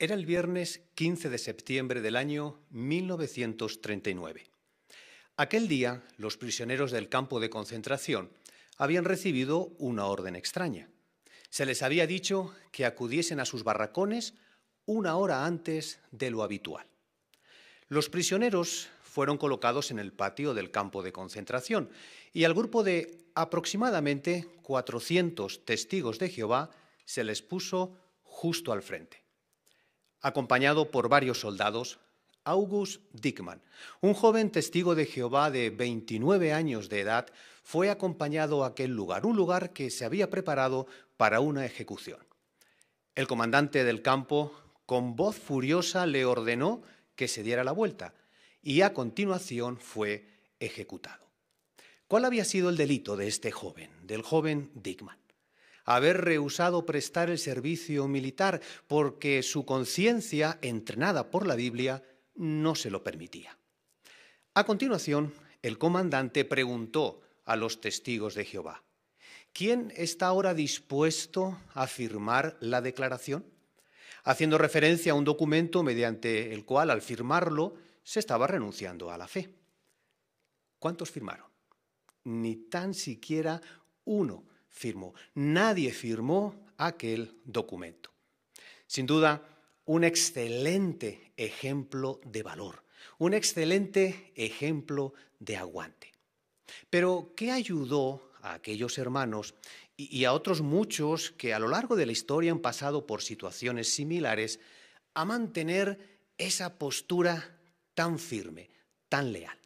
Era el viernes 15 de septiembre del año 1939. Aquel día, los prisioneros del campo de concentración habían recibido una orden extraña. Se les había dicho que acudiesen a sus barracones una hora antes de lo habitual. Los prisioneros fueron colocados en el patio del campo de concentración y al grupo de aproximadamente 400 testigos de Jehová se les puso justo al frente acompañado por varios soldados, August Dickman, un joven testigo de Jehová de 29 años de edad, fue acompañado a aquel lugar, un lugar que se había preparado para una ejecución. El comandante del campo, con voz furiosa, le ordenó que se diera la vuelta y a continuación fue ejecutado. ¿Cuál había sido el delito de este joven, del joven Dickman? Haber rehusado prestar el servicio militar porque su conciencia, entrenada por la Biblia, no se lo permitía. A continuación, el comandante preguntó a los testigos de Jehová, ¿quién está ahora dispuesto a firmar la declaración? Haciendo referencia a un documento mediante el cual, al firmarlo, se estaba renunciando a la fe. ¿Cuántos firmaron? Ni tan siquiera uno firmó. Nadie firmó aquel documento. Sin duda, un excelente ejemplo de valor, un excelente ejemplo de aguante. Pero, ¿qué ayudó a aquellos hermanos y a otros muchos que a lo largo de la historia han pasado por situaciones similares a mantener esa postura tan firme, tan leal?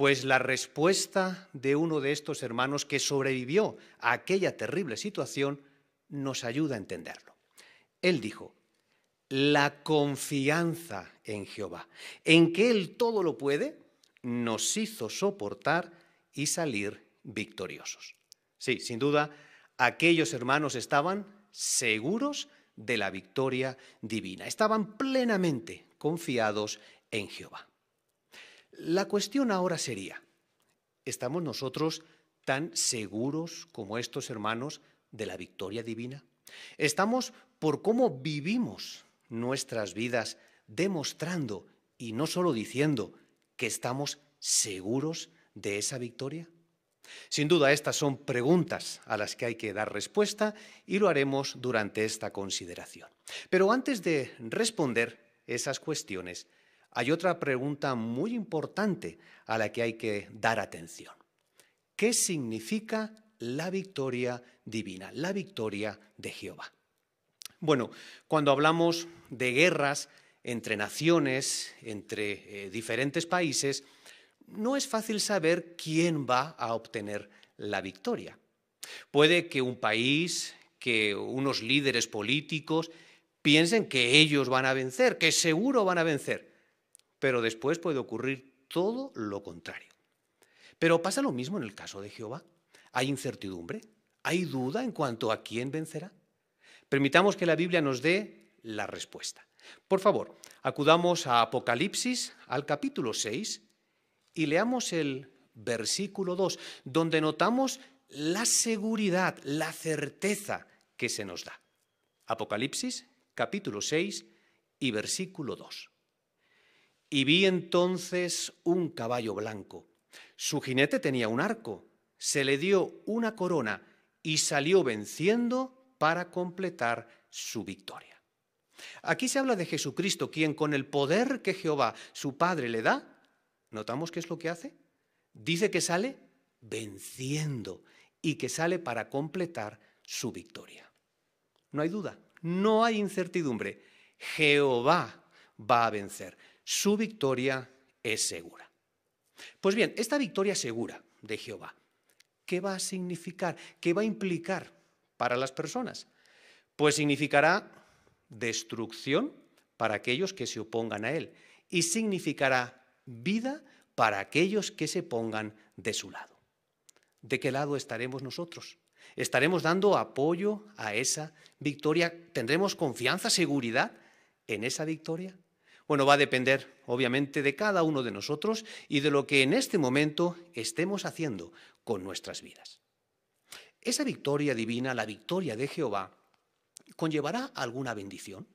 Pues la respuesta de uno de estos hermanos que sobrevivió a aquella terrible situación nos ayuda a entenderlo. Él dijo, la confianza en Jehová, en que Él todo lo puede, nos hizo soportar y salir victoriosos. Sí, sin duda, aquellos hermanos estaban seguros de la victoria divina, estaban plenamente confiados en Jehová. La cuestión ahora sería, ¿estamos nosotros tan seguros como estos hermanos de la victoria divina? ¿Estamos por cómo vivimos nuestras vidas demostrando y no solo diciendo que estamos seguros de esa victoria? Sin duda, estas son preguntas a las que hay que dar respuesta y lo haremos durante esta consideración. Pero antes de responder esas cuestiones, hay otra pregunta muy importante a la que hay que dar atención. ¿Qué significa la victoria divina, la victoria de Jehová? Bueno, cuando hablamos de guerras entre naciones, entre eh, diferentes países, no es fácil saber quién va a obtener la victoria. Puede que un país, que unos líderes políticos piensen que ellos van a vencer, que seguro van a vencer pero después puede ocurrir todo lo contrario. Pero pasa lo mismo en el caso de Jehová. ¿Hay incertidumbre? ¿Hay duda en cuanto a quién vencerá? Permitamos que la Biblia nos dé la respuesta. Por favor, acudamos a Apocalipsis, al capítulo 6, y leamos el versículo 2, donde notamos la seguridad, la certeza que se nos da. Apocalipsis, capítulo 6 y versículo 2. Y vi entonces un caballo blanco. Su jinete tenía un arco, se le dio una corona y salió venciendo para completar su victoria. Aquí se habla de Jesucristo, quien con el poder que Jehová, su Padre, le da, ¿notamos qué es lo que hace? Dice que sale venciendo y que sale para completar su victoria. No hay duda, no hay incertidumbre. Jehová va a vencer su victoria es segura. Pues bien, esta victoria segura de Jehová, ¿qué va a significar? ¿Qué va a implicar para las personas? Pues significará destrucción para aquellos que se opongan a Él y significará vida para aquellos que se pongan de su lado. ¿De qué lado estaremos nosotros? ¿Estaremos dando apoyo a esa victoria? ¿Tendremos confianza, seguridad en esa victoria? Bueno, va a depender, obviamente, de cada uno de nosotros y de lo que en este momento estemos haciendo con nuestras vidas. Esa victoria divina, la victoria de Jehová, ¿conllevará alguna bendición?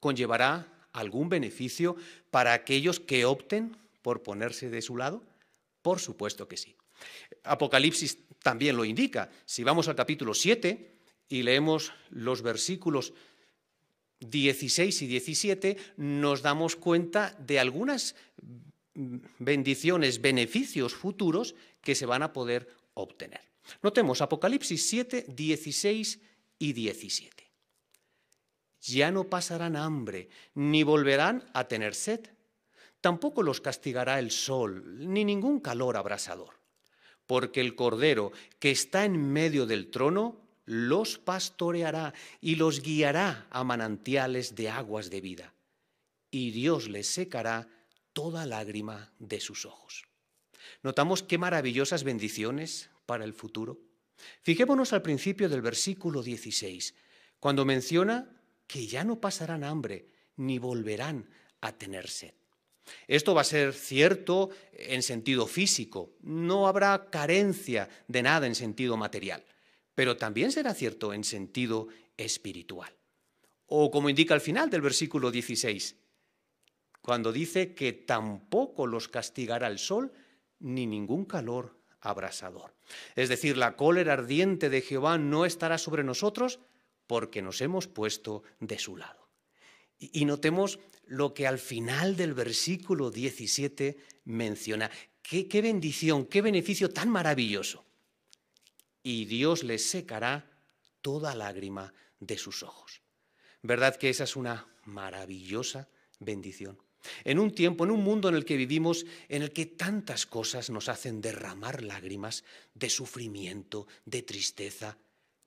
conllevará algún beneficio para aquellos que opten por ponerse de su lado? Por supuesto que sí. Apocalipsis también lo indica. Si vamos al capítulo 7 y leemos los versículos 16 y 17, nos damos cuenta de algunas bendiciones, beneficios futuros que se van a poder obtener. Notemos Apocalipsis 7, 16 y 17. Ya no pasarán hambre, ni volverán a tener sed. Tampoco los castigará el sol, ni ningún calor abrasador, porque el Cordero que está en medio del trono los pastoreará y los guiará a manantiales de aguas de vida, y Dios les secará toda lágrima de sus ojos. Notamos qué maravillosas bendiciones para el futuro. Fijémonos al principio del versículo 16, cuando menciona que ya no pasarán hambre ni volverán a tener sed. Esto va a ser cierto en sentido físico, no habrá carencia de nada en sentido material, pero también será cierto en sentido espiritual. O como indica al final del versículo 16, cuando dice que tampoco los castigará el sol ni ningún calor abrasador. Es decir, la cólera ardiente de Jehová no estará sobre nosotros porque nos hemos puesto de su lado. Y, notemos lo que al final del versículo 17 menciona. Qué, qué bendición, qué beneficio tan maravilloso. Y Dios les secará toda lágrima de sus ojos. ¿Verdad que esa es una maravillosa bendición? En un tiempo, en un mundo en el que vivimos, en el que tantas cosas nos hacen derramar lágrimas de sufrimiento, de tristeza.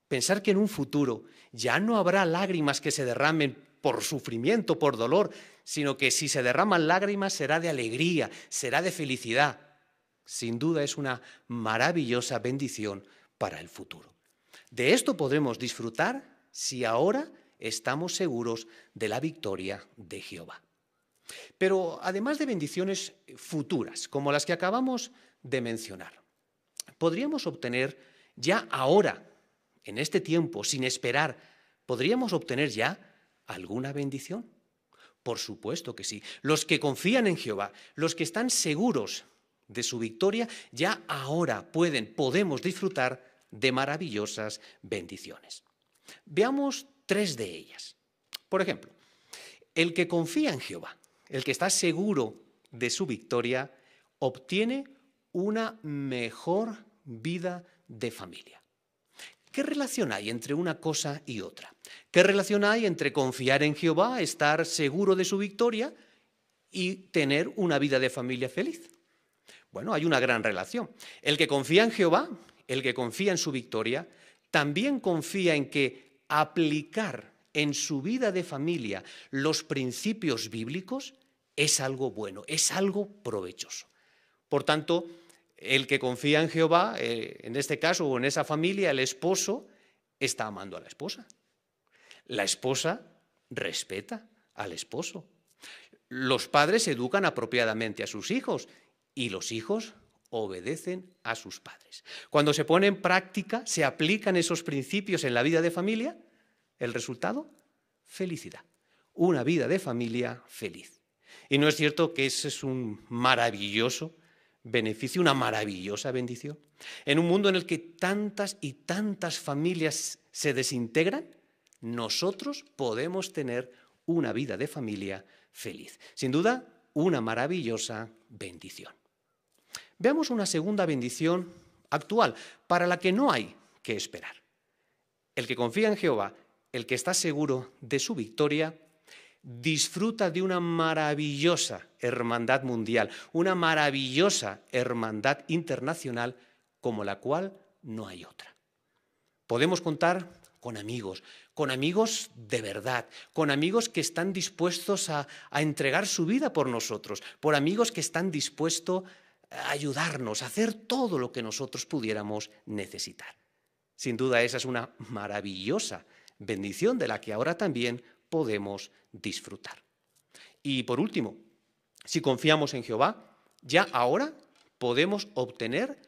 Pensar que en un futuro ya no habrá lágrimas que se derramen por sufrimiento, por dolor, sino que si se derraman lágrimas será de alegría, será de felicidad. Sin duda es una maravillosa bendición para el futuro. De esto podremos disfrutar si ahora estamos seguros de la victoria de Jehová. Pero además de bendiciones futuras, como las que acabamos de mencionar, podríamos obtener ya ahora, en este tiempo, sin esperar, podríamos obtener ya alguna bendición. Por supuesto que sí. Los que confían en Jehová, los que están seguros de su victoria, ya ahora pueden, podemos disfrutar de maravillosas bendiciones. Veamos tres de ellas. Por ejemplo, el que confía en Jehová el que está seguro de su victoria, obtiene una mejor vida de familia. ¿Qué relación hay entre una cosa y otra? ¿Qué relación hay entre confiar en Jehová, estar seguro de su victoria y tener una vida de familia feliz? Bueno, hay una gran relación. El que confía en Jehová, el que confía en su victoria, también confía en que aplicar en su vida de familia los principios bíblicos es algo bueno, es algo provechoso. Por tanto, el que confía en Jehová, eh, en este caso o en esa familia, el esposo está amando a la esposa. La esposa respeta al esposo. Los padres educan apropiadamente a sus hijos y los hijos obedecen a sus padres. Cuando se pone en práctica, se aplican esos principios en la vida de familia, el resultado, felicidad. Una vida de familia feliz. Y no es cierto que ese es un maravilloso beneficio, una maravillosa bendición. En un mundo en el que tantas y tantas familias se desintegran, nosotros podemos tener una vida de familia feliz. Sin duda, una maravillosa bendición. Veamos una segunda bendición actual, para la que no hay que esperar. El que confía en Jehová, el que está seguro de su victoria, disfruta de una maravillosa hermandad mundial, una maravillosa hermandad internacional como la cual no hay otra. Podemos contar con amigos, con amigos de verdad, con amigos que están dispuestos a, entregar su vida por nosotros, por amigos que están dispuestos a ayudarnos, a hacer todo lo que nosotros pudiéramos necesitar. Sin duda esa es una maravillosa bendición de la que ahora también podemos disfrutar. Y por último, si confiamos en Jehová, ya ahora podemos obtener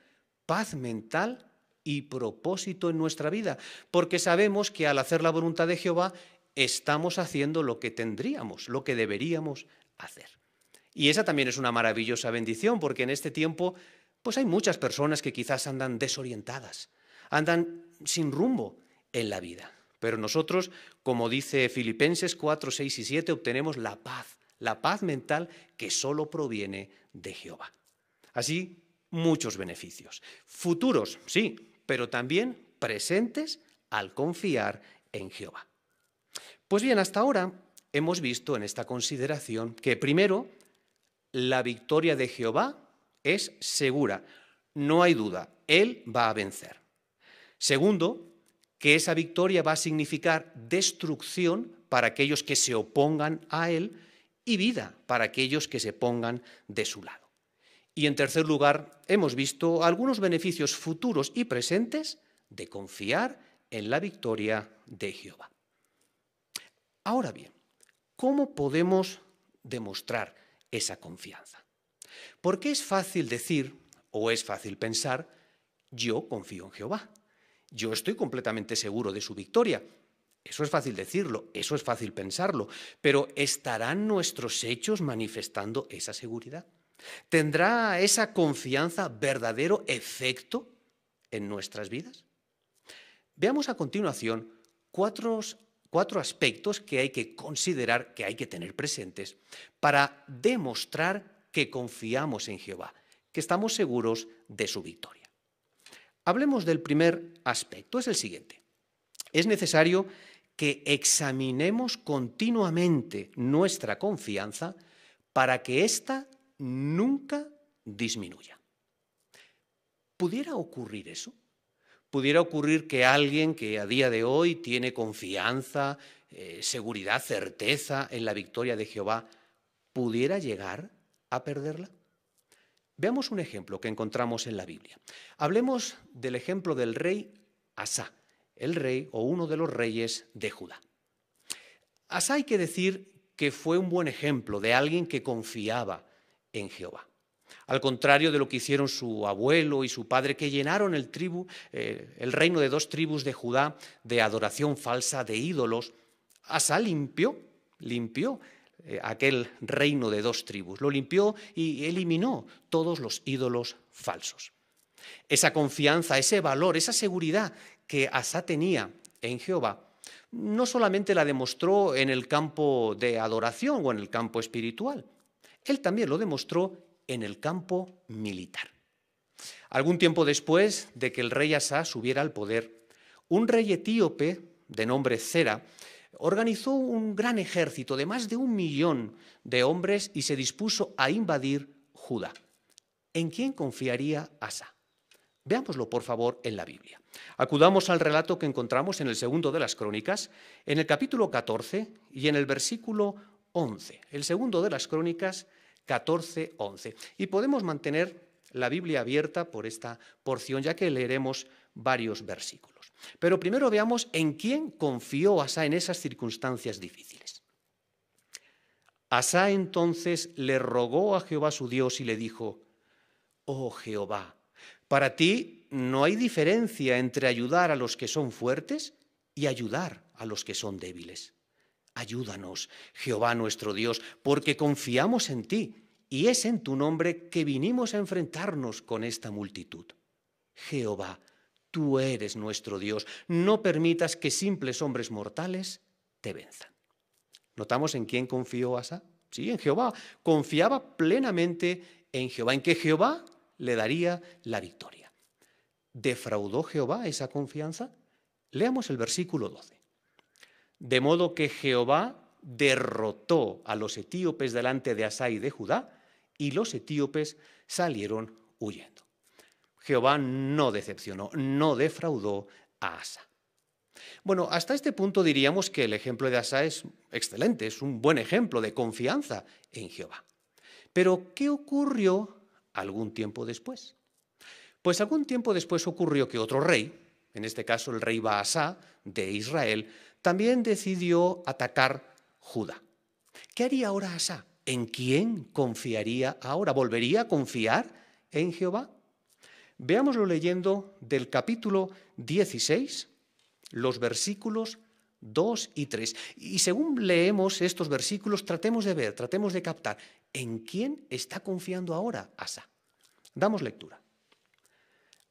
paz mental y propósito en nuestra vida, porque sabemos que al hacer la voluntad de Jehová estamos haciendo lo que tendríamos, lo que deberíamos hacer. Y esa también es una maravillosa bendición, porque en este tiempo pues hay muchas personas que quizás andan desorientadas, andan sin rumbo en la vida. Pero nosotros, como dice Filipenses 4, 6 y 7, obtenemos la paz, la paz mental que solo proviene de Jehová. Así, muchos beneficios. Futuros, sí, pero también presentes al confiar en Jehová. Pues bien, hasta ahora hemos visto en esta consideración que primero, la victoria de Jehová es segura, no hay duda, Él va a vencer. Segundo, que esa victoria va a significar destrucción para aquellos que se opongan a Él y vida para aquellos que se pongan de su lado. Y en tercer lugar, hemos visto algunos beneficios futuros y presentes de confiar en la victoria de Jehová. Ahora bien, ¿cómo podemos demostrar esa confianza? Porque es fácil decir, o es fácil pensar, yo confío en Jehová, yo estoy completamente seguro de su victoria. Eso es fácil decirlo, eso es fácil pensarlo, pero ¿estarán nuestros hechos manifestando esa seguridad? ¿Tendrá esa confianza verdadero efecto en nuestras vidas? Veamos a continuación cuatro, cuatro aspectos que hay que considerar, que hay que tener presentes para demostrar que confiamos en Jehová, que estamos seguros de su victoria. Hablemos del primer aspecto, es el siguiente. Es necesario que examinemos continuamente nuestra confianza para que ésta nunca disminuya. ¿Pudiera ocurrir eso? ¿Pudiera ocurrir que alguien que a día de hoy tiene confianza, eh, seguridad, certeza en la victoria de Jehová, pudiera llegar a perderla? Veamos un ejemplo que encontramos en la Biblia. Hablemos del ejemplo del rey Asa, el rey o uno de los reyes de Judá. Asa hay que decir que fue un buen ejemplo de alguien que confiaba en Jehová. Al contrario de lo que hicieron su abuelo y su padre, que llenaron el, tribu, eh, el reino de dos tribus de Judá de adoración falsa, de ídolos, Asa limpió, limpió eh, aquel reino de dos tribus, lo limpió y eliminó todos los ídolos falsos. Esa confianza, ese valor, esa seguridad que Asa tenía en Jehová, no solamente la demostró en el campo de adoración o en el campo espiritual, él también lo demostró en el campo militar. Algún tiempo después de que el rey Asa subiera al poder, un rey etíope de nombre Cera organizó un gran ejército de más de un millón de hombres y se dispuso a invadir Judá. ¿En quién confiaría Asa? Veámoslo, por favor, en la Biblia. Acudamos al relato que encontramos en el segundo de las Crónicas, en el capítulo 14 y en el versículo 11. El segundo de las Crónicas, 14, 11. Y podemos mantener la Biblia abierta por esta porción, ya que leeremos varios versículos. Pero primero veamos en quién confió Asa en esas circunstancias difíciles. Asa entonces le rogó a Jehová su Dios y le dijo, Oh Jehová, para ti no hay diferencia entre ayudar a los que son fuertes y ayudar a los que son débiles. Ayúdanos, Jehová nuestro Dios, porque confiamos en ti y es en tu nombre que vinimos a enfrentarnos con esta multitud. Jehová, tú eres nuestro Dios, no permitas que simples hombres mortales te venzan. ¿Notamos en quién confió Asa? Sí, en Jehová. Confiaba plenamente en Jehová, en que Jehová le daría la victoria. ¿Defraudó Jehová esa confianza? Leamos el versículo 12. De modo que Jehová derrotó a los etíopes delante de Asa y de Judá, y los etíopes salieron huyendo. Jehová no decepcionó, no defraudó a Asa. Bueno, hasta este punto diríamos que el ejemplo de Asa es excelente, es un buen ejemplo de confianza en Jehová. Pero, ¿qué ocurrió algún tiempo después? Pues algún tiempo después ocurrió que otro rey, en este caso el rey Baasá de Israel, también decidió atacar Judá. ¿Qué haría ahora Asa? ¿En quién confiaría ahora? ¿Volvería a confiar en Jehová? Veámoslo leyendo del capítulo 16, los versículos 2 y 3. Y según leemos estos versículos, tratemos de ver, tratemos de captar en quién está confiando ahora Asa. Damos lectura.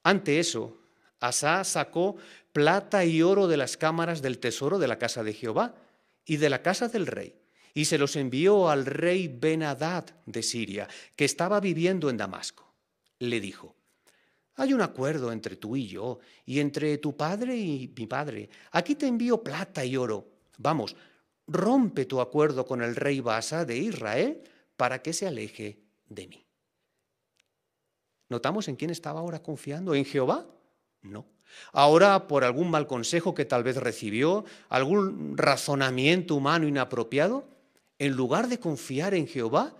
Ante eso, Asa sacó plata y oro de las cámaras del tesoro de la casa de Jehová y de la casa del rey, y se los envió al rey Ben-Hadad de Siria, que estaba viviendo en Damasco. Le dijo, hay un acuerdo entre tú y yo, y entre tu padre y mi padre. Aquí te envío plata y oro. Vamos, rompe tu acuerdo con el rey Basa de Israel para que se aleje de mí. ¿Notamos en quién estaba ahora confiando? ¿En Jehová? No. Ahora, por algún mal consejo que tal vez recibió, algún razonamiento humano inapropiado, en lugar de confiar en Jehová,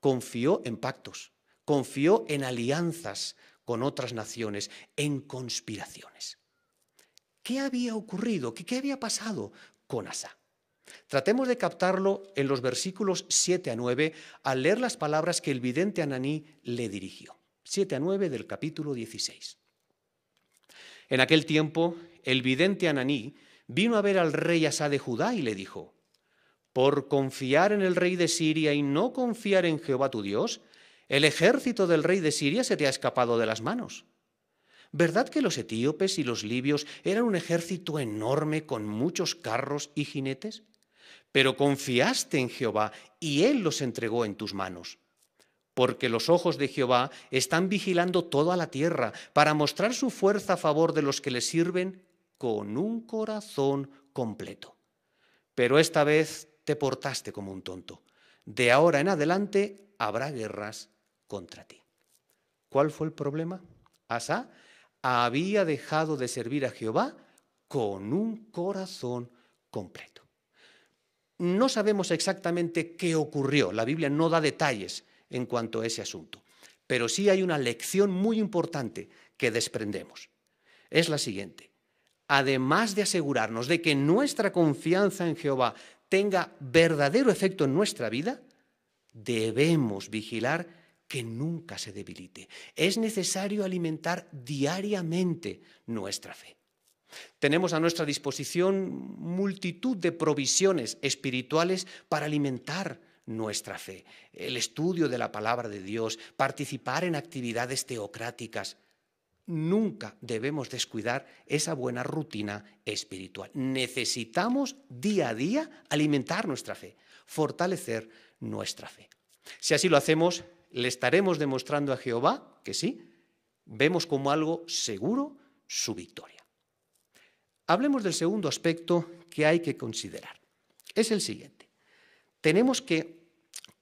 confió en pactos, confió en alianzas con otras naciones, en conspiraciones. ¿Qué había ocurrido? ¿Qué, había pasado con Asa? Tratemos de captarlo en los versículos 7 a 9 al leer las palabras que el vidente Ananí le dirigió. 7 a 9 del capítulo 16. En aquel tiempo, el vidente Ananí vino a ver al rey Asa de Judá y le dijo, por confiar en el rey de Siria y no confiar en Jehová tu Dios, el ejército del rey de Siria se te ha escapado de las manos. ¿Verdad que los etíopes y los libios eran un ejército enorme con muchos carros y jinetes? Pero confiaste en Jehová y Él los entregó en tus manos. Porque los ojos de Jehová están vigilando toda la tierra para mostrar su fuerza a favor de los que le sirven con un corazón completo. Pero esta vez te portaste como un tonto. De ahora en adelante habrá guerras contra ti. ¿Cuál fue el problema? Asa había dejado de servir a Jehová con un corazón completo. No sabemos exactamente qué ocurrió, la Biblia no da detalles en cuanto a ese asunto, pero sí hay una lección muy importante que desprendemos. Es la siguiente. Además de asegurarnos de que nuestra confianza en Jehová tenga verdadero efecto en nuestra vida, debemos vigilar que nunca se debilite. Es necesario alimentar diariamente nuestra fe. Tenemos a nuestra disposición multitud de provisiones espirituales para alimentar nuestra fe. El estudio de la palabra de Dios, participar en actividades teocráticas. Nunca debemos descuidar esa buena rutina espiritual. Necesitamos día a día alimentar nuestra fe, fortalecer nuestra fe. Si así lo hacemos, le estaremos demostrando a Jehová que sí, vemos como algo seguro su victoria. Hablemos del segundo aspecto que hay que considerar. Es el siguiente. Tenemos que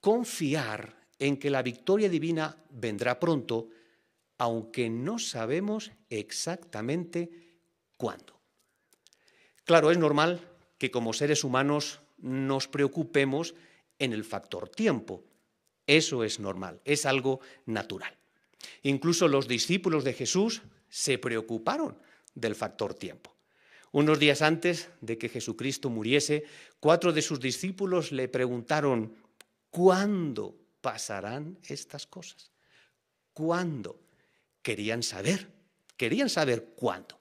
confiar en que la victoria divina vendrá pronto, aunque no sabemos exactamente cuándo. Claro, es normal que como seres humanos nos preocupemos en el factor tiempo. Eso es normal, es algo natural. Incluso los discípulos de Jesús se preocuparon del factor tiempo. Unos días antes de que Jesucristo muriese, cuatro de sus discípulos le preguntaron, ¿cuándo pasarán estas cosas? ¿Cuándo? Querían saber, querían saber cuándo.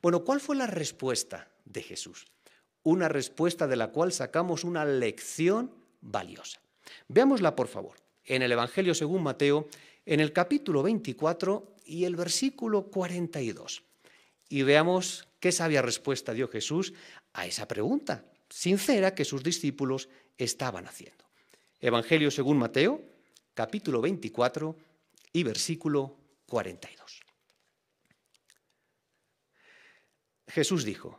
Bueno, ¿cuál fue la respuesta de Jesús? Una respuesta de la cual sacamos una lección valiosa. Veámosla, por favor, en el Evangelio según Mateo, en el capítulo 24 y el versículo 42. Y veamos qué sabia respuesta dio Jesús a esa pregunta sincera que sus discípulos estaban haciendo. Evangelio según Mateo, capítulo 24 y versículo 42. Jesús dijo,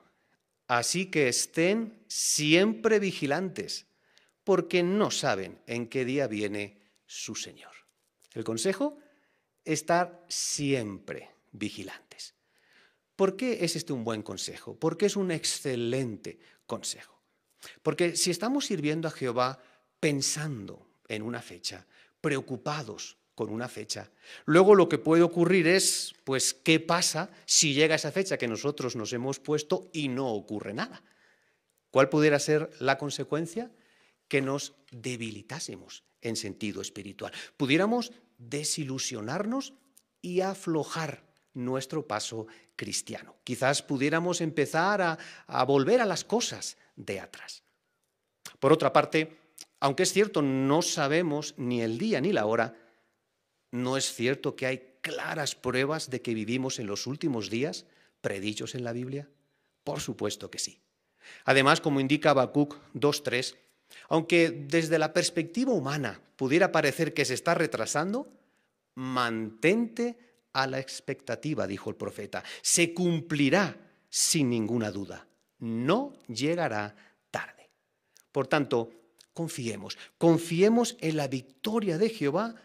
así que estén siempre vigilantes porque no saben en qué día viene su Señor. El consejo, estar siempre vigilantes. ¿Por qué es este un buen consejo? Porque es un excelente consejo. Porque si estamos sirviendo a Jehová pensando en una fecha, preocupados con una fecha, luego lo que puede ocurrir es, pues, ¿qué pasa si llega esa fecha que nosotros nos hemos puesto y no ocurre nada? ¿Cuál pudiera ser la consecuencia? que nos debilitásemos en sentido espiritual. Pudiéramos desilusionarnos y aflojar nuestro paso cristiano. Quizás pudiéramos empezar a, volver a las cosas de atrás. Por otra parte, aunque es cierto, no sabemos ni el día ni la hora, no es cierto que hay claras pruebas de que vivimos en los últimos días predichos en la Biblia. Por supuesto que sí. Además, como indica Habacuc 2.3, aunque desde la perspectiva humana pudiera parecer que se está retrasando, mantente a la expectativa, dijo el profeta. Se cumplirá sin ninguna duda. No llegará tarde. Por tanto, confiemos, confiemos en la victoria de Jehová,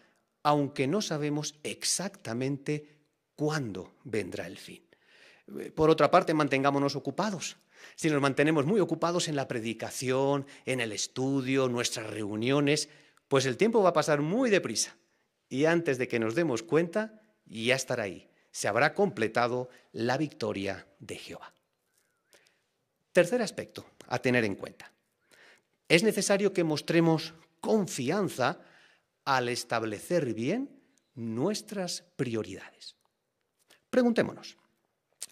aunque no sabemos exactamente cuándo vendrá el fin. Por otra parte, mantengámonos ocupados. Si nos mantenemos muy ocupados en la predicación, en el estudio, nuestras reuniones, pues el tiempo va a pasar muy deprisa. Y antes de que nos demos cuenta, ya estará ahí. Se habrá completado la victoria de Jehová. Tercer aspecto a tener en cuenta. Es necesario que mostremos confianza al establecer bien nuestras prioridades. Preguntémonos,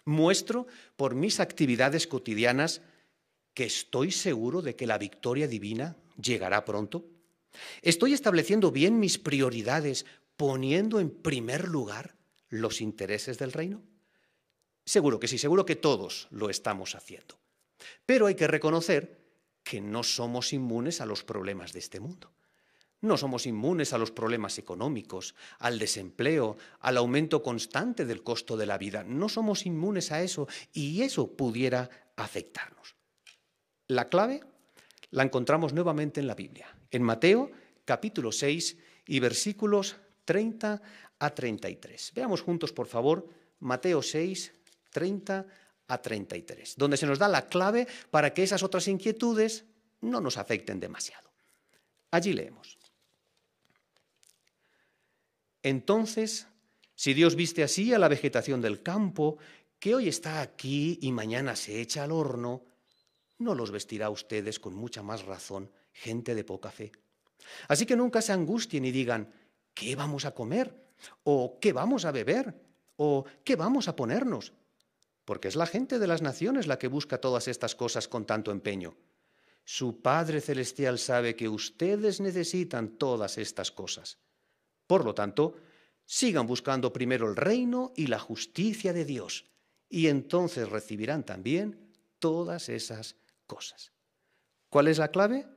¿muestro por mis actividades cotidianas que estoy seguro de que la victoria divina llegará pronto? ¿Estoy estableciendo bien mis prioridades poniendo en primer lugar los intereses del reino? Seguro que sí, seguro que todos lo estamos haciendo. Pero hay que reconocer que no somos inmunes a los problemas de este mundo. No somos inmunes a los problemas económicos, al desempleo, al aumento constante del costo de la vida. No somos inmunes a eso y eso pudiera afectarnos. La clave la encontramos nuevamente en la Biblia, en Mateo capítulo 6 y versículos 30 a 33. Veamos juntos, por favor, Mateo 6, 30 a 33, donde se nos da la clave para que esas otras inquietudes no nos afecten demasiado. Allí leemos. Entonces, si Dios viste así a la vegetación del campo, que hoy está aquí y mañana se echa al horno, no los vestirá a ustedes con mucha más razón, gente de poca fe. Así que nunca se angustien y digan, ¿qué vamos a comer? ¿O qué vamos a beber? ¿O qué vamos a ponernos? Porque es la gente de las naciones la que busca todas estas cosas con tanto empeño. Su Padre Celestial sabe que ustedes necesitan todas estas cosas. Por lo tanto, sigan buscando primero el reino y la justicia de Dios, y entonces recibirán también todas esas cosas. ¿Cuál es la clave?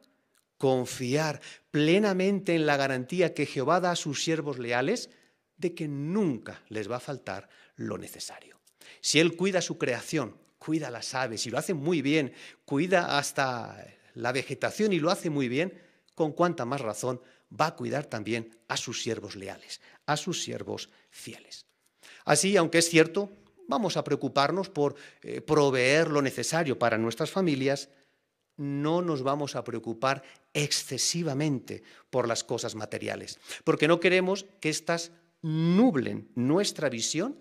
Confiar plenamente en la garantía que Jehová da a sus siervos leales de que nunca les va a faltar lo necesario. Si Él cuida su creación, cuida las aves y lo hace muy bien, cuida hasta la vegetación y lo hace muy bien, con cuánta más razón va a cuidar también a sus siervos leales, a sus siervos fieles. Así, aunque es cierto, vamos a preocuparnos por eh, proveer lo necesario para nuestras familias, no nos vamos a preocupar excesivamente por las cosas materiales, porque no queremos que éstas nublen nuestra visión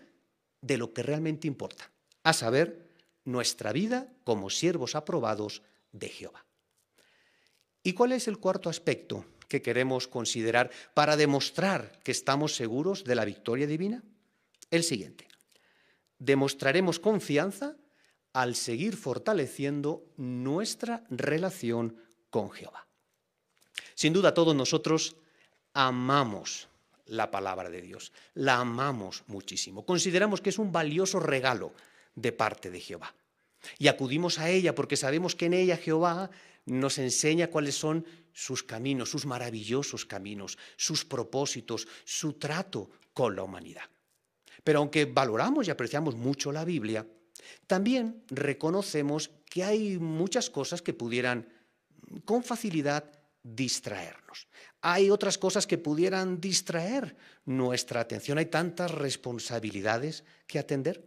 de lo que realmente importa, a saber, nuestra vida como siervos aprobados de Jehová. ¿Y cuál es el cuarto aspecto que queremos considerar para demostrar que estamos seguros de la victoria divina? El siguiente. Demostraremos confianza al seguir fortaleciendo nuestra relación con Jehová. Sin duda todos nosotros amamos la palabra de Dios. La amamos muchísimo. Consideramos que es un valioso regalo de parte de Jehová. Y acudimos a ella porque sabemos que en ella Jehová nos enseña cuáles son sus caminos, sus maravillosos caminos, sus propósitos, su trato con la humanidad. Pero aunque valoramos y apreciamos mucho la Biblia, también reconocemos que hay muchas cosas que pudieran con facilidad distraernos. Hay otras cosas que pudieran distraer nuestra atención. Hay tantas responsabilidades que atender.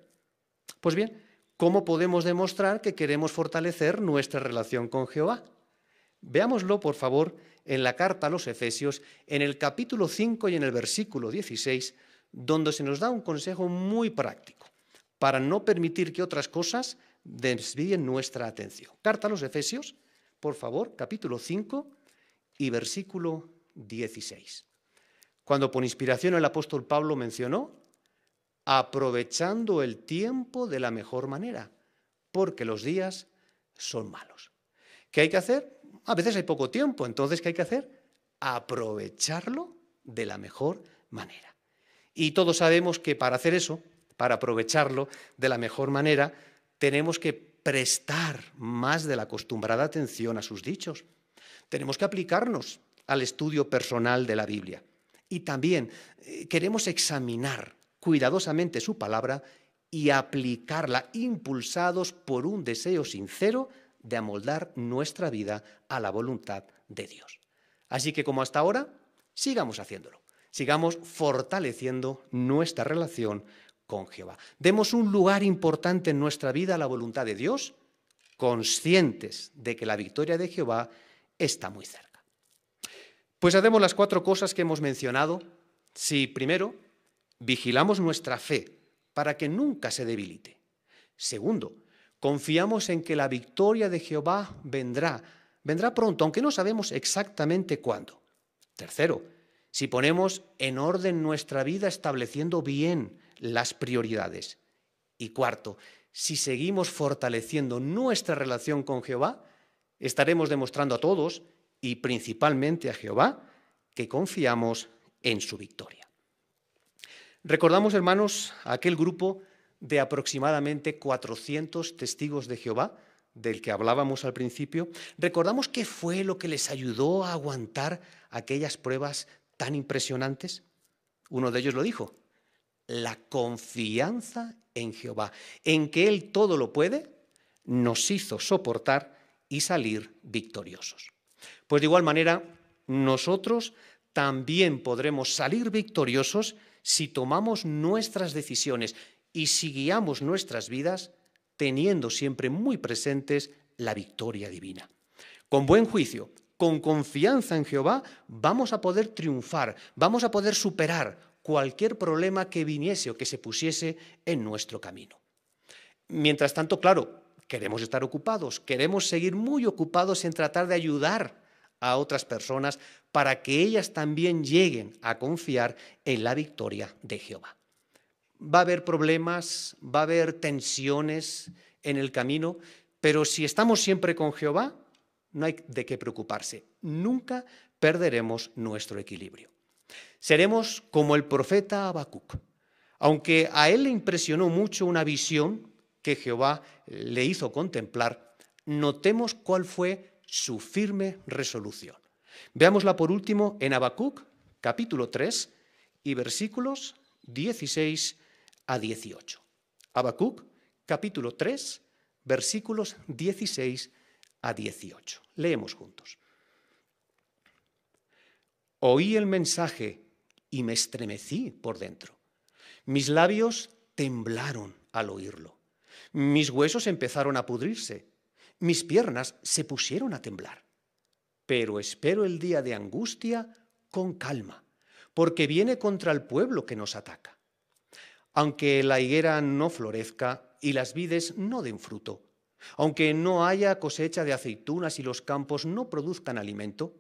Pues bien, ¿cómo podemos demostrar que queremos fortalecer nuestra relación con Jehová? Veámoslo, por favor, en la carta a los Efesios, en el capítulo 5 y en el versículo 16, donde se nos da un consejo muy práctico para no permitir que otras cosas desvíen nuestra atención. Carta a los Efesios, por favor, capítulo 5 y versículo 16. Cuando por inspiración el apóstol Pablo mencionó, aprovechando el tiempo de la mejor manera, porque los días son malos. ¿Qué hay que hacer? A veces hay poco tiempo, entonces ¿qué hay que hacer? Aprovecharlo de la mejor manera. Y todos sabemos que para hacer eso, para aprovecharlo de la mejor manera, tenemos que prestar más de la acostumbrada atención a sus dichos. Tenemos que aplicarnos al estudio personal de la Biblia. Y también eh, queremos examinar cuidadosamente su palabra y aplicarla impulsados por un deseo sincero de amoldar nuestra vida a la voluntad de Dios. Así que como hasta ahora, sigamos haciéndolo, sigamos fortaleciendo nuestra relación con Jehová. Demos un lugar importante en nuestra vida a la voluntad de Dios, conscientes de que la victoria de Jehová está muy cerca. Pues hacemos las cuatro cosas que hemos mencionado. Si primero vigilamos nuestra fe para que nunca se debilite. Segundo, confiamos en que la victoria de Jehová vendrá, vendrá pronto, aunque no sabemos exactamente cuándo. Tercero, si ponemos en orden nuestra vida estableciendo bien las prioridades. Y cuarto, si seguimos fortaleciendo nuestra relación con Jehová, estaremos demostrando a todos, y principalmente a Jehová, que confiamos en su victoria. Recordamos, hermanos, aquel grupo de aproximadamente 400 testigos de Jehová, del que hablábamos al principio. Recordamos qué fue lo que les ayudó a aguantar aquellas pruebas tan impresionantes. Uno de ellos lo dijo, la confianza en Jehová, en que Él todo lo puede, nos hizo soportar y salir victoriosos. Pues de igual manera, nosotros también podremos salir victoriosos si tomamos nuestras decisiones y si guiamos nuestras vidas teniendo siempre muy presentes la victoria divina. Con buen juicio, con confianza en Jehová, vamos a poder triunfar, vamos a poder superar cualquier problema que viniese o que se pusiese en nuestro camino. Mientras tanto, claro, queremos estar ocupados, queremos seguir muy ocupados en tratar de ayudar a otras personas para que ellas también lleguen a confiar en la victoria de Jehová. Va a haber problemas, va a haber tensiones en el camino, pero si estamos siempre con Jehová, no hay de qué preocuparse. Nunca perderemos nuestro equilibrio. Seremos como el profeta Habacuc. Aunque a él le impresionó mucho una visión que Jehová le hizo contemplar, notemos cuál fue su firme resolución. Veámosla por último en Habacuc, capítulo 3, y versículos 16 a 18. Habacuc, capítulo 3, versículos 16 a 18. Leemos juntos. Oí el mensaje y me estremecí por dentro. Mis labios temblaron al oírlo. Mis huesos empezaron a pudrirse. Mis piernas se pusieron a temblar pero espero el día de angustia con calma, porque viene contra el pueblo que nos ataca. Aunque la higuera no florezca y las vides no den fruto, aunque no haya cosecha de aceitunas y los campos no produzcan alimento,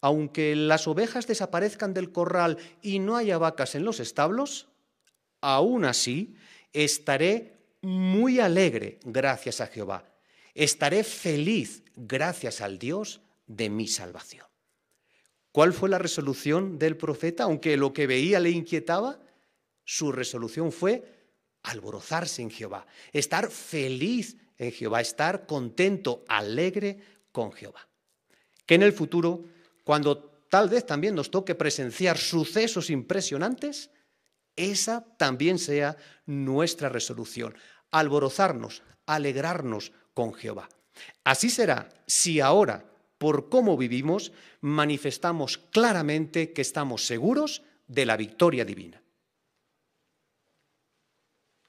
aunque las ovejas desaparezcan del corral y no haya vacas en los establos, aún así estaré muy alegre gracias a Jehová. Estaré feliz gracias al Dios de mi salvación. ¿Cuál fue la resolución del profeta? Aunque lo que veía le inquietaba, su resolución fue alborozarse en Jehová, estar feliz en Jehová, estar contento, alegre con Jehová. Que en el futuro, cuando tal vez también nos toque presenciar sucesos impresionantes, esa también sea nuestra resolución, alborozarnos, alegrarnos con Jehová. Así será si ahora por cómo vivimos, manifestamos claramente que estamos seguros de la victoria divina.